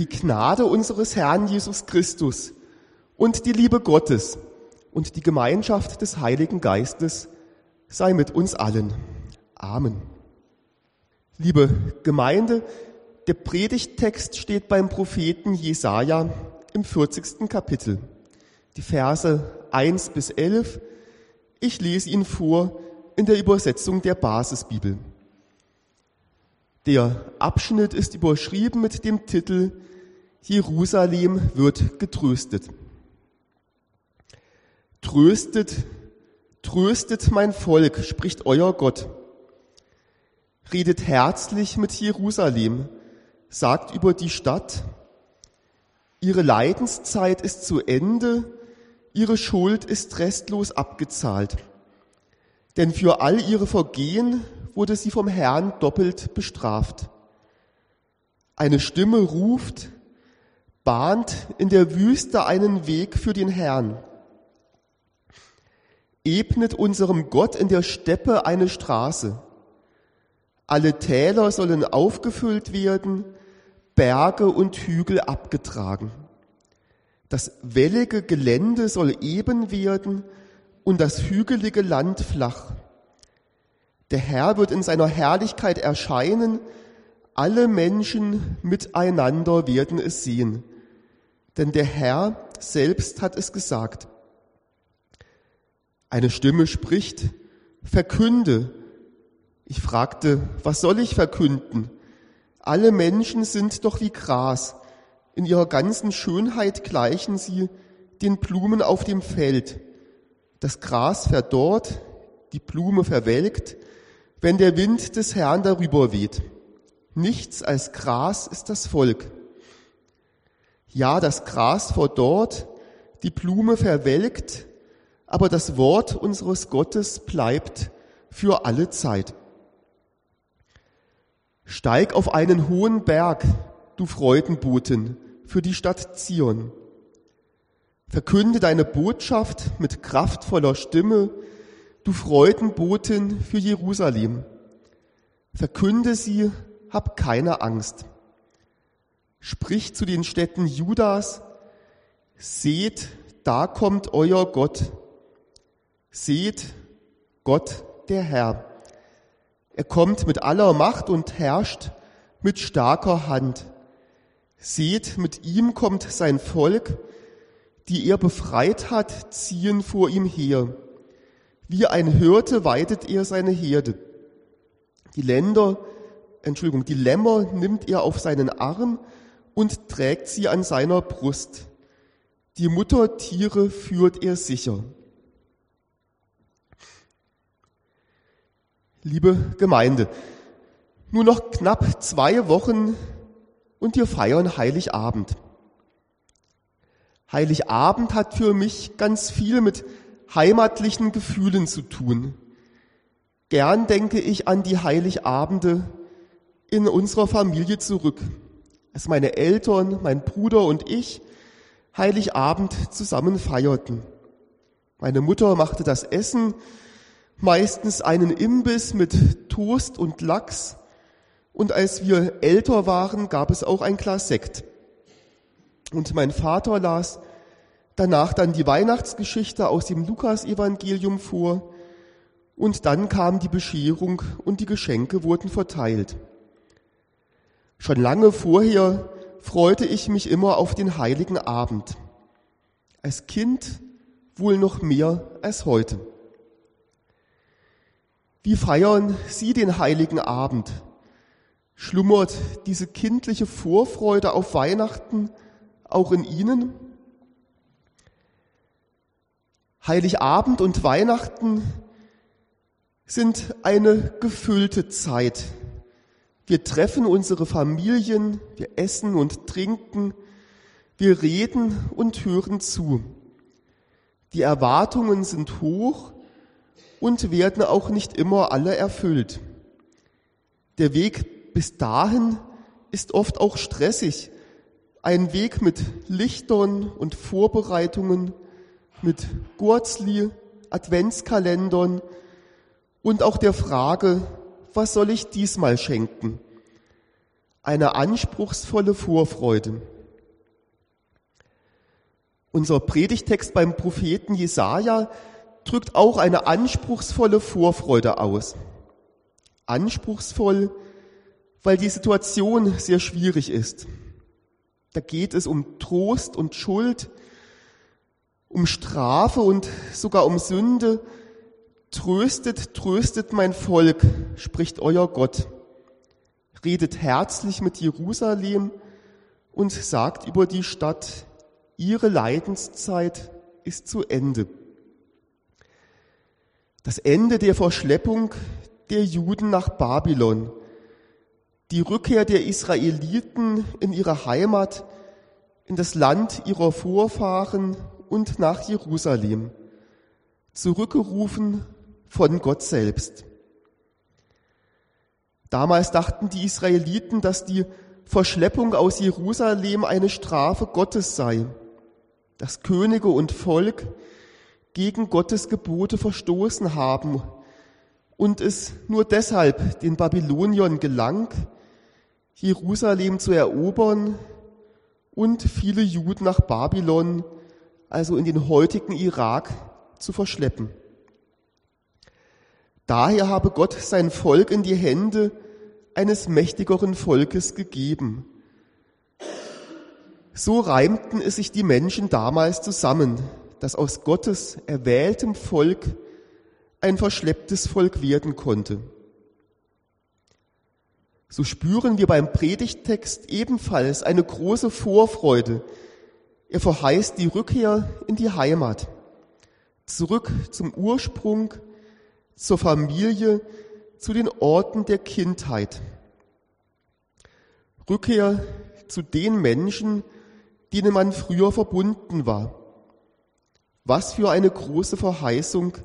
Die Gnade unseres Herrn Jesus Christus und die Liebe Gottes und die Gemeinschaft des Heiligen Geistes sei mit uns allen. Amen. Liebe Gemeinde, der Predigttext steht beim Propheten Jesaja im 40. Kapitel. Die Verse 1 bis 11. Ich lese ihn vor in der Übersetzung der Basisbibel. Der Abschnitt ist überschrieben mit dem Titel Jerusalem wird getröstet. Tröstet, tröstet mein Volk, spricht euer Gott. Redet herzlich mit Jerusalem, sagt über die Stadt, ihre Leidenszeit ist zu Ende, ihre Schuld ist restlos abgezahlt. Denn für all ihre Vergehen wurde sie vom Herrn doppelt bestraft. Eine Stimme ruft, bahnt in der Wüste einen Weg für den Herrn. Ebnet unserem Gott in der Steppe eine Straße. Alle Täler sollen aufgefüllt werden, Berge und Hügel abgetragen. Das wellige Gelände soll eben werden und das hügelige Land flach. Der Herr wird in seiner Herrlichkeit erscheinen, alle Menschen miteinander werden es sehen. Denn der Herr selbst hat es gesagt. Eine Stimme spricht, verkünde. Ich fragte, was soll ich verkünden? Alle Menschen sind doch wie Gras. In ihrer ganzen Schönheit gleichen sie den Blumen auf dem Feld. Das Gras verdorrt, die Blume verwelkt, wenn der Wind des Herrn darüber weht. Nichts als Gras ist das Volk. Ja, das Gras verdorrt, die Blume verwelkt, aber das Wort unseres Gottes bleibt für alle Zeit. Steig auf einen hohen Berg, du Freudenboten, für die Stadt Zion. Verkünde deine Botschaft mit kraftvoller Stimme, du Freudenboten für Jerusalem. Verkünde sie, hab keine Angst. Sprich zu den Städten Judas, seht, da kommt euer Gott. Seht, Gott der Herr. Er kommt mit aller Macht und herrscht mit starker Hand. Seht, mit ihm kommt sein Volk, die er befreit hat, ziehen vor ihm her. Wie ein Hirte weidet er seine Herde. Die Länder, Entschuldigung, die Lämmer nimmt er auf seinen Arm und trägt sie an seiner Brust. Die Muttertiere führt er sicher. Liebe Gemeinde, nur noch knapp zwei Wochen und wir feiern Heiligabend. Heiligabend hat für mich ganz viel mit heimatlichen Gefühlen zu tun. Gern denke ich an die Heiligabende in unserer Familie zurück als meine Eltern, mein Bruder und ich Heiligabend zusammen feierten. Meine Mutter machte das Essen, meistens einen Imbiss mit Toast und Lachs, und als wir älter waren, gab es auch ein Glas Sekt. Und mein Vater las danach dann die Weihnachtsgeschichte aus dem Lukasevangelium vor, und dann kam die Bescherung und die Geschenke wurden verteilt. Schon lange vorher freute ich mich immer auf den heiligen Abend. Als Kind wohl noch mehr als heute. Wie feiern Sie den heiligen Abend? Schlummert diese kindliche Vorfreude auf Weihnachten auch in Ihnen? Heiligabend und Weihnachten sind eine gefüllte Zeit wir treffen unsere Familien, wir essen und trinken, wir reden und hören zu. Die Erwartungen sind hoch und werden auch nicht immer alle erfüllt. Der Weg bis dahin ist oft auch stressig. Ein Weg mit Lichtern und Vorbereitungen, mit Gurzli, Adventskalendern und auch der Frage, was soll ich diesmal schenken? eine anspruchsvolle Vorfreude. Unser Predigtext beim Propheten Jesaja drückt auch eine anspruchsvolle Vorfreude aus. Anspruchsvoll, weil die Situation sehr schwierig ist. Da geht es um Trost und Schuld, um Strafe und sogar um Sünde. Tröstet, tröstet mein Volk, spricht euer Gott. Redet herzlich mit Jerusalem und sagt über die Stadt, ihre Leidenszeit ist zu Ende. Das Ende der Verschleppung der Juden nach Babylon, die Rückkehr der Israeliten in ihre Heimat, in das Land ihrer Vorfahren und nach Jerusalem, zurückgerufen von Gott selbst. Damals dachten die Israeliten, dass die Verschleppung aus Jerusalem eine Strafe Gottes sei, dass Könige und Volk gegen Gottes Gebote verstoßen haben und es nur deshalb den Babyloniern gelang, Jerusalem zu erobern und viele Juden nach Babylon also in den heutigen Irak, zu verschleppen. Daher habe Gott sein Volk in die Hände eines mächtigeren Volkes gegeben. So reimten es sich die Menschen damals zusammen, dass aus Gottes erwähltem Volk ein verschlepptes Volk werden konnte. So spüren wir beim Predigttext ebenfalls eine große Vorfreude, er verheißt die Rückkehr in die Heimat, zurück zum Ursprung, zur Familie, zu den Orten der Kindheit. Rückkehr zu den Menschen, denen man früher verbunden war. Was für eine große Verheißung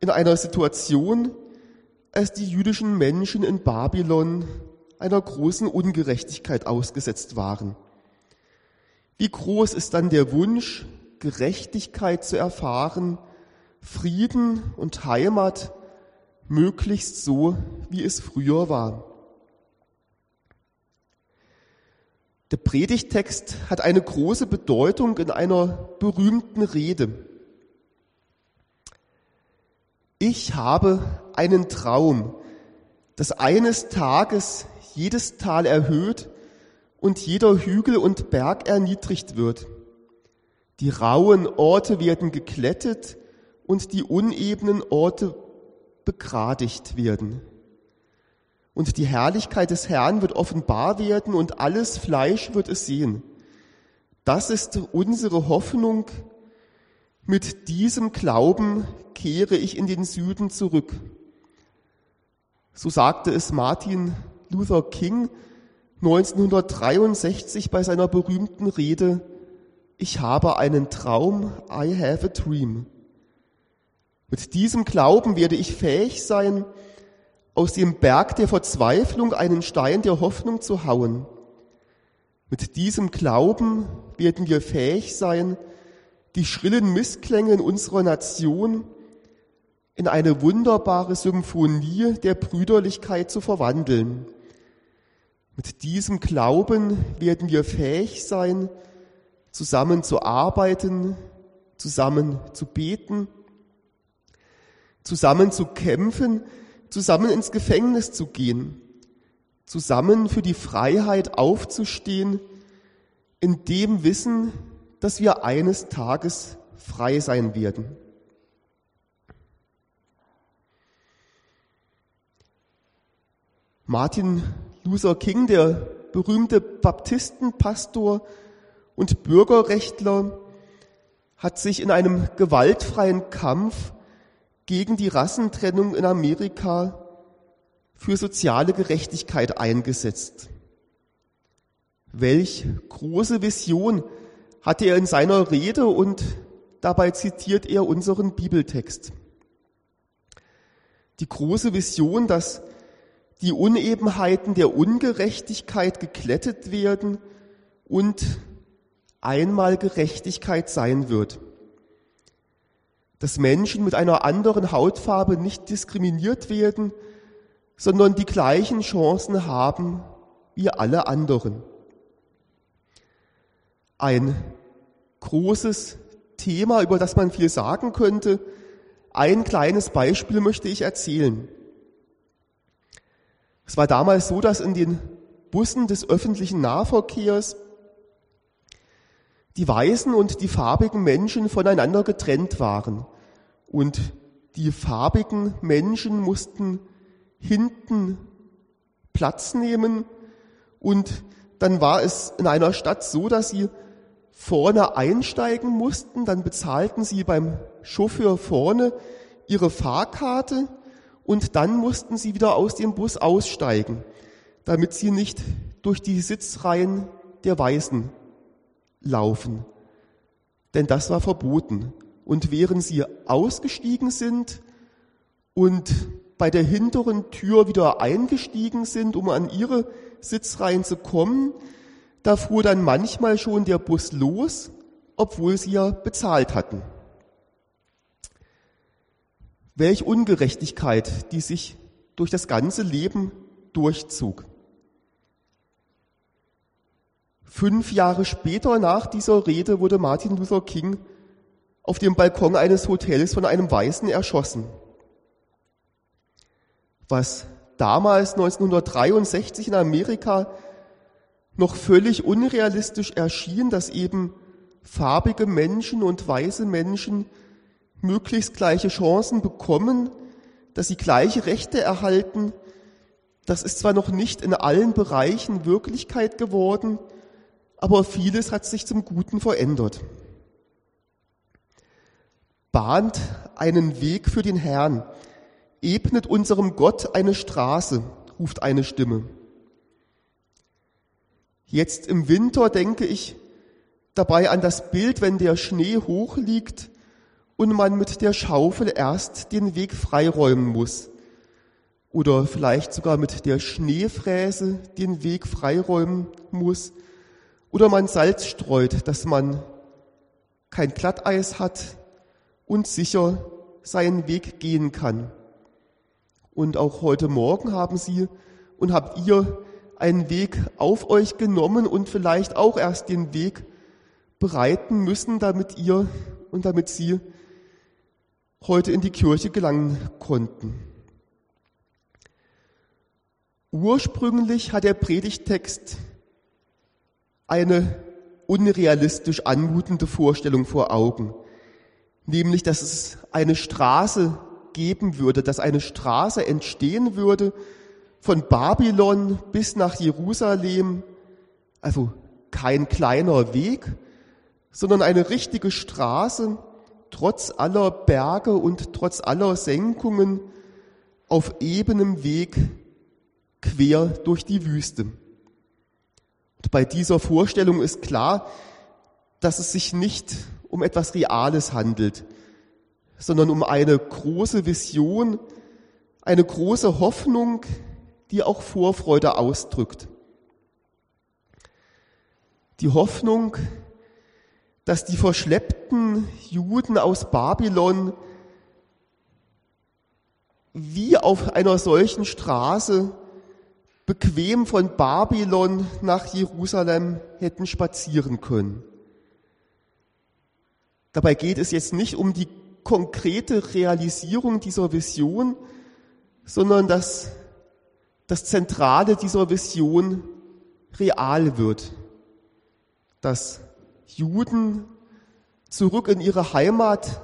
in einer Situation, als die jüdischen Menschen in Babylon einer großen Ungerechtigkeit ausgesetzt waren. Wie groß ist dann der Wunsch, Gerechtigkeit zu erfahren, Frieden und Heimat möglichst so, wie es früher war. Der Predigtext hat eine große Bedeutung in einer berühmten Rede. Ich habe einen Traum, dass eines Tages jedes Tal erhöht und jeder Hügel und Berg erniedrigt wird. Die rauen Orte werden geklettet und die unebenen Orte begradigt werden. Und die Herrlichkeit des Herrn wird offenbar werden und alles Fleisch wird es sehen. Das ist unsere Hoffnung. Mit diesem Glauben kehre ich in den Süden zurück. So sagte es Martin Luther King 1963 bei seiner berühmten Rede Ich habe einen Traum, I have a dream. Mit diesem Glauben werde ich fähig sein, aus dem Berg der Verzweiflung einen Stein der Hoffnung zu hauen. Mit diesem Glauben werden wir fähig sein, die schrillen Missklänge in unserer Nation in eine wunderbare Symphonie der Brüderlichkeit zu verwandeln. Mit diesem Glauben werden wir fähig sein, zusammen zu arbeiten, zusammen zu beten, zusammen zu kämpfen, zusammen ins Gefängnis zu gehen, zusammen für die Freiheit aufzustehen, in dem Wissen, dass wir eines Tages frei sein werden. Martin Luther King, der berühmte Baptistenpastor und Bürgerrechtler, hat sich in einem gewaltfreien Kampf gegen die Rassentrennung in Amerika für soziale Gerechtigkeit eingesetzt. Welch große Vision hatte er in seiner Rede und dabei zitiert er unseren Bibeltext. Die große Vision, dass die Unebenheiten der Ungerechtigkeit geklettet werden und einmal Gerechtigkeit sein wird. Dass Menschen mit einer anderen Hautfarbe nicht diskriminiert werden, sondern die gleichen Chancen haben wie alle anderen. Ein großes Thema, über das man viel sagen könnte. Ein kleines Beispiel möchte ich erzählen. Es war damals so, dass in den Bussen des öffentlichen Nahverkehrs die weißen und die farbigen Menschen voneinander getrennt waren. Und die farbigen Menschen mussten hinten Platz nehmen. Und dann war es in einer Stadt so, dass sie vorne einsteigen mussten, dann bezahlten sie beim Chauffeur vorne ihre Fahrkarte. Und dann mussten sie wieder aus dem Bus aussteigen, damit sie nicht durch die Sitzreihen der Weißen laufen. Denn das war verboten. Und während sie ausgestiegen sind und bei der hinteren Tür wieder eingestiegen sind, um an ihre Sitzreihen zu kommen, da fuhr dann manchmal schon der Bus los, obwohl sie ja bezahlt hatten. Welch Ungerechtigkeit, die sich durch das ganze Leben durchzog. Fünf Jahre später nach dieser Rede wurde Martin Luther King auf dem Balkon eines Hotels von einem Weißen erschossen. Was damals 1963 in Amerika noch völlig unrealistisch erschien, dass eben farbige Menschen und weiße Menschen möglichst gleiche Chancen bekommen, dass sie gleiche Rechte erhalten. Das ist zwar noch nicht in allen Bereichen Wirklichkeit geworden, aber vieles hat sich zum Guten verändert. Bahnt einen Weg für den Herrn, ebnet unserem Gott eine Straße, ruft eine Stimme. Jetzt im Winter denke ich dabei an das Bild, wenn der Schnee hoch liegt und man mit der Schaufel erst den Weg freiräumen muss. Oder vielleicht sogar mit der Schneefräse den Weg freiräumen muss. Oder man Salz streut, dass man kein Glatteis hat und sicher seinen Weg gehen kann. Und auch heute Morgen haben Sie und habt ihr einen Weg auf euch genommen und vielleicht auch erst den Weg bereiten müssen, damit ihr und damit Sie heute in die Kirche gelangen konnten. Ursprünglich hat der Predigtext eine unrealistisch anmutende Vorstellung vor Augen, nämlich dass es eine Straße geben würde, dass eine Straße entstehen würde von Babylon bis nach Jerusalem, also kein kleiner Weg, sondern eine richtige Straße, trotz aller Berge und trotz aller Senkungen auf ebenem Weg quer durch die Wüste. Und bei dieser Vorstellung ist klar, dass es sich nicht um etwas Reales handelt, sondern um eine große Vision, eine große Hoffnung, die auch Vorfreude ausdrückt. Die Hoffnung, dass die verschleppten Juden aus Babylon wie auf einer solchen Straße bequem von Babylon nach Jerusalem hätten spazieren können. Dabei geht es jetzt nicht um die konkrete Realisierung dieser Vision, sondern dass das Zentrale dieser Vision real wird. Dass Juden zurück in ihre Heimat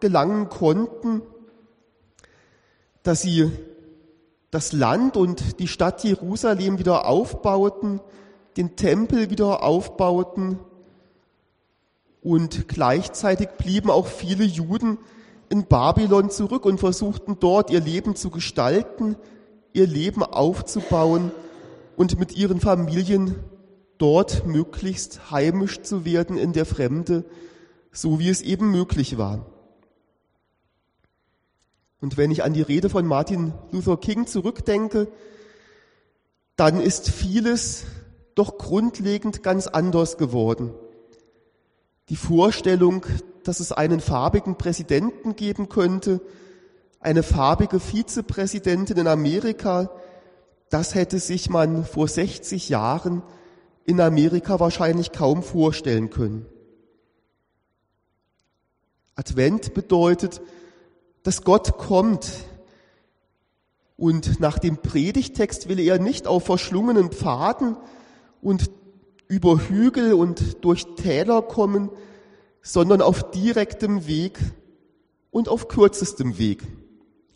gelangen konnten, dass sie das Land und die Stadt Jerusalem wieder aufbauten, den Tempel wieder aufbauten, und gleichzeitig blieben auch viele Juden in Babylon zurück und versuchten dort ihr Leben zu gestalten, ihr Leben aufzubauen und mit ihren Familien dort möglichst heimisch zu werden in der Fremde, so wie es eben möglich war. Und wenn ich an die Rede von Martin Luther King zurückdenke, dann ist vieles doch grundlegend ganz anders geworden die Vorstellung, dass es einen farbigen Präsidenten geben könnte, eine farbige Vizepräsidentin in Amerika, das hätte sich man vor 60 Jahren in Amerika wahrscheinlich kaum vorstellen können. Advent bedeutet, dass Gott kommt. Und nach dem Predigtext will er nicht auf verschlungenen Pfaden und über Hügel und durch Täler kommen, sondern auf direktem Weg und auf kürzestem Weg,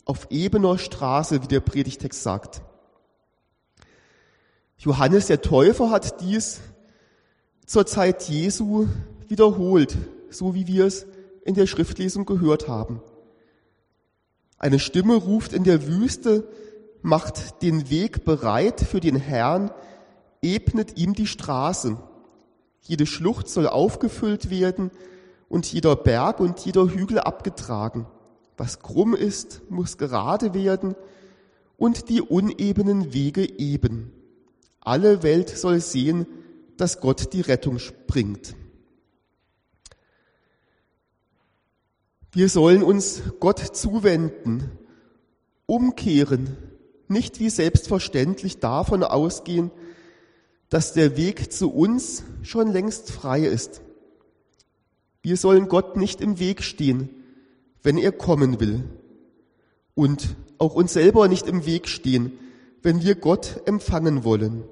auf ebener Straße, wie der Predigtext sagt. Johannes der Täufer hat dies zur Zeit Jesu wiederholt, so wie wir es in der Schriftlesung gehört haben. Eine Stimme ruft in der Wüste, macht den Weg bereit für den Herrn, ebnet ihm die Straße. Jede Schlucht soll aufgefüllt werden und jeder Berg und jeder Hügel abgetragen. Was krumm ist, muss gerade werden und die unebenen Wege eben. Alle Welt soll sehen, dass Gott die Rettung springt. Wir sollen uns Gott zuwenden, umkehren, nicht wie selbstverständlich davon ausgehen, dass der Weg zu uns schon längst frei ist. Wir sollen Gott nicht im Weg stehen, wenn er kommen will. Und auch uns selber nicht im Weg stehen, wenn wir Gott empfangen wollen.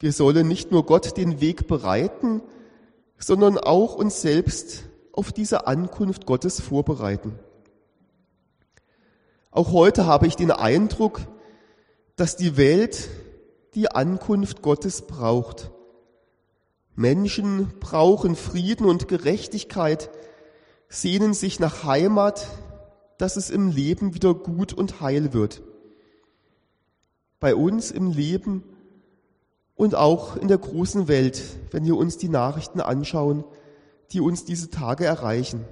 Wir sollen nicht nur Gott den Weg bereiten, sondern auch uns selbst auf diese Ankunft Gottes vorbereiten. Auch heute habe ich den Eindruck, dass die Welt die Ankunft Gottes braucht. Menschen brauchen Frieden und Gerechtigkeit, sehnen sich nach Heimat, dass es im Leben wieder gut und heil wird. Bei uns im Leben und auch in der großen Welt, wenn wir uns die Nachrichten anschauen, die uns diese Tage erreichen.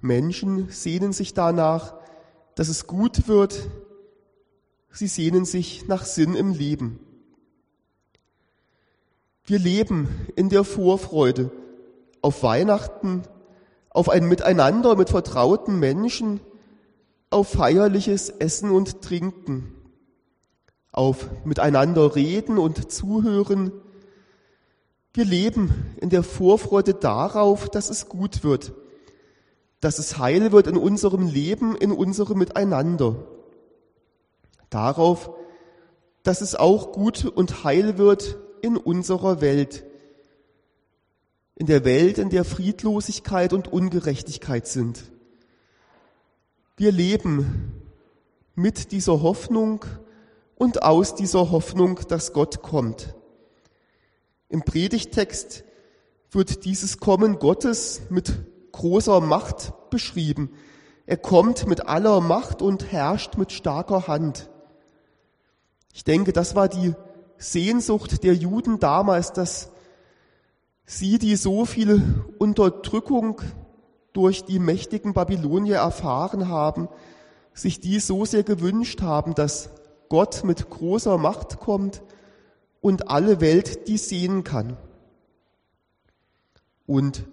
Menschen sehnen sich danach, dass es gut wird. Sie sehnen sich nach Sinn im Leben. Wir leben in der Vorfreude auf Weihnachten, auf ein Miteinander mit vertrauten Menschen, auf feierliches Essen und Trinken auf miteinander reden und zuhören. Wir leben in der Vorfreude darauf, dass es gut wird, dass es heil wird in unserem Leben, in unserem Miteinander. Darauf, dass es auch gut und heil wird in unserer Welt. In der Welt, in der Friedlosigkeit und Ungerechtigkeit sind. Wir leben mit dieser Hoffnung und aus dieser Hoffnung, dass Gott kommt. Im Predigtext wird dieses Kommen Gottes mit großer Macht beschrieben. Er kommt mit aller Macht und herrscht mit starker Hand. Ich denke, das war die Sehnsucht der Juden damals, dass sie, die so viel Unterdrückung durch die mächtigen Babylonier erfahren haben, sich die so sehr gewünscht haben, dass Gott mit großer Macht kommt und alle Welt die sehen kann. Und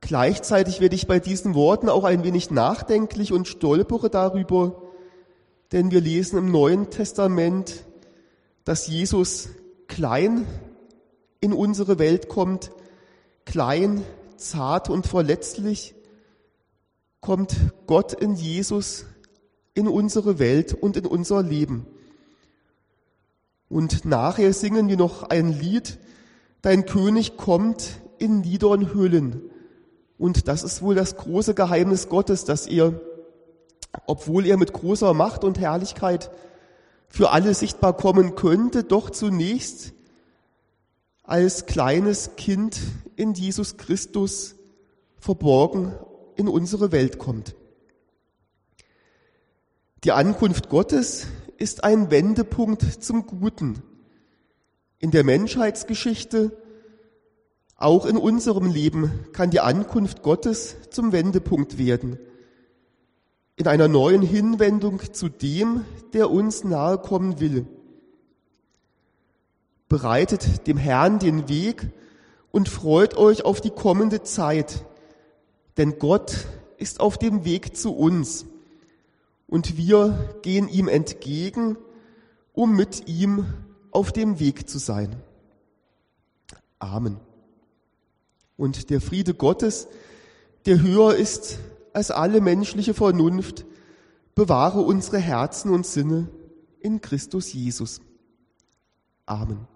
gleichzeitig werde ich bei diesen Worten auch ein wenig nachdenklich und stolpere darüber, denn wir lesen im Neuen Testament, dass Jesus klein in unsere Welt kommt, klein, zart und verletzlich, kommt Gott in Jesus in unsere Welt und in unser Leben. Und nachher singen wir noch ein Lied, Dein König kommt in niederen. Und das ist wohl das große Geheimnis Gottes, dass er, obwohl er mit großer Macht und Herrlichkeit für alle sichtbar kommen könnte, doch zunächst als kleines Kind in Jesus Christus verborgen in unsere Welt kommt. Die Ankunft Gottes ist ein Wendepunkt zum Guten in der Menschheitsgeschichte. Auch in unserem Leben kann die Ankunft Gottes zum Wendepunkt werden. In einer neuen Hinwendung zu dem, der uns nahe kommen will. Bereitet dem Herrn den Weg und freut euch auf die kommende Zeit, denn Gott ist auf dem Weg zu uns und wir gehen ihm entgegen, um mit ihm auf dem Weg zu sein. Amen. Und der Friede Gottes, der höher ist als alle menschliche Vernunft, bewahre unsere Herzen und Sinne in Christus Jesus. Amen.